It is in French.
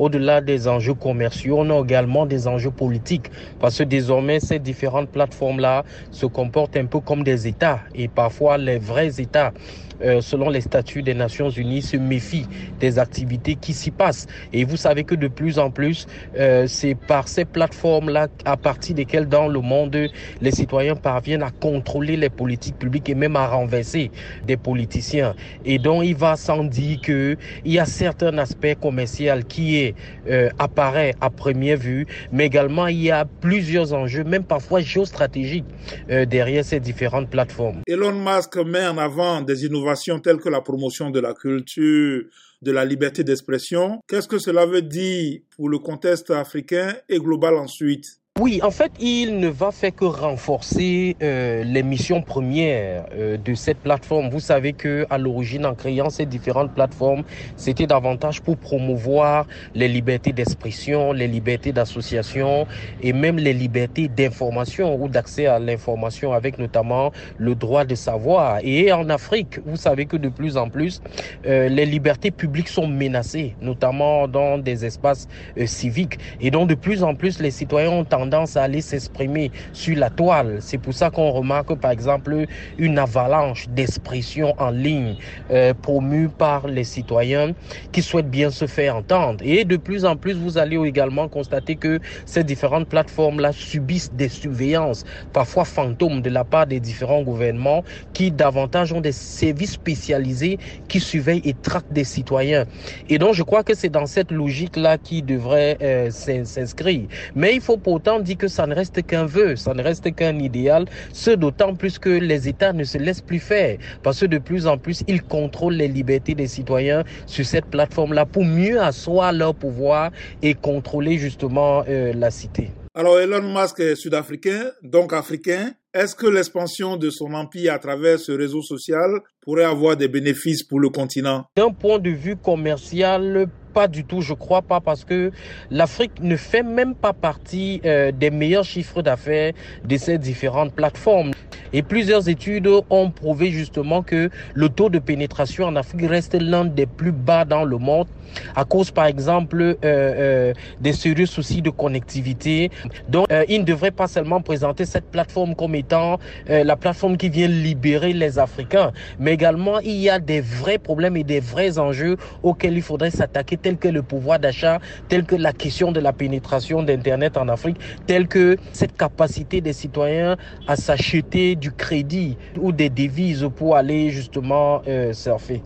Au-delà des enjeux commerciaux, on a également des enjeux politiques. Parce que désormais, ces différentes plateformes-là se comportent un peu comme des États et parfois les vrais États euh, selon les statuts des Nations Unies, se méfient des activités qui s'y passent. Et vous savez que de plus en plus, euh, c'est par ces plateformes-là, à partir desquelles dans le monde, les citoyens parviennent à contrôler les politiques publiques et même à renverser des politiciens. Et donc, il va sans dire qu'il y a certains aspects commerciaux qui est, euh, apparaît à première vue, mais également il y a plusieurs enjeux, même parfois géostratégiques, euh, derrière ces différentes plateformes. Elon Musk met en avant des innovations telles que la promotion de la culture, de la liberté d'expression. Qu'est-ce que cela veut dire pour le contexte africain et global ensuite? Oui, en fait, il ne va faire que renforcer euh, les missions premières euh, de cette plateforme. Vous savez que à l'origine, en créant ces différentes plateformes, c'était davantage pour promouvoir les libertés d'expression, les libertés d'association et même les libertés d'information ou d'accès à l'information, avec notamment le droit de savoir. Et en Afrique, vous savez que de plus en plus, euh, les libertés publiques sont menacées, notamment dans des espaces euh, civiques. Et donc, de plus en plus, les citoyens ont tendance à aller s'exprimer sur la toile. C'est pour ça qu'on remarque par exemple une avalanche d'expressions en ligne euh, promue par les citoyens qui souhaitent bien se faire entendre. Et de plus en plus, vous allez également constater que ces différentes plateformes-là subissent des surveillances, parfois fantômes de la part des différents gouvernements qui davantage ont des services spécialisés qui surveillent et traquent des citoyens. Et donc, je crois que c'est dans cette logique-là qui devrait euh, s'inscrire. Mais il faut pourtant dit que ça ne reste qu'un vœu, ça ne reste qu'un idéal, ce d'autant plus que les États ne se laissent plus faire, parce que de plus en plus, ils contrôlent les libertés des citoyens sur cette plateforme-là pour mieux asseoir leur pouvoir et contrôler justement euh, la cité. Alors Elon Musk est sud-africain, donc africain. Est-ce que l'expansion de son empire à travers ce réseau social pourrait avoir des bénéfices pour le continent? D'un point de vue commercial, pas du tout, je crois pas, parce que l'Afrique ne fait même pas partie euh, des meilleurs chiffres d'affaires de ces différentes plateformes. Et plusieurs études ont prouvé justement que le taux de pénétration en Afrique reste l'un des plus bas dans le monde à cause par exemple euh, euh, des sérieux soucis de connectivité. Donc euh, il ne devrait pas seulement présenter cette plateforme comme étant euh, la plateforme qui vient libérer les Africains, mais également il y a des vrais problèmes et des vrais enjeux auxquels il faudrait s'attaquer, tels que le pouvoir d'achat, tels que la question de la pénétration d'Internet en Afrique, tels que cette capacité des citoyens à s'acheter du crédit ou des devises pour aller justement euh, surfer.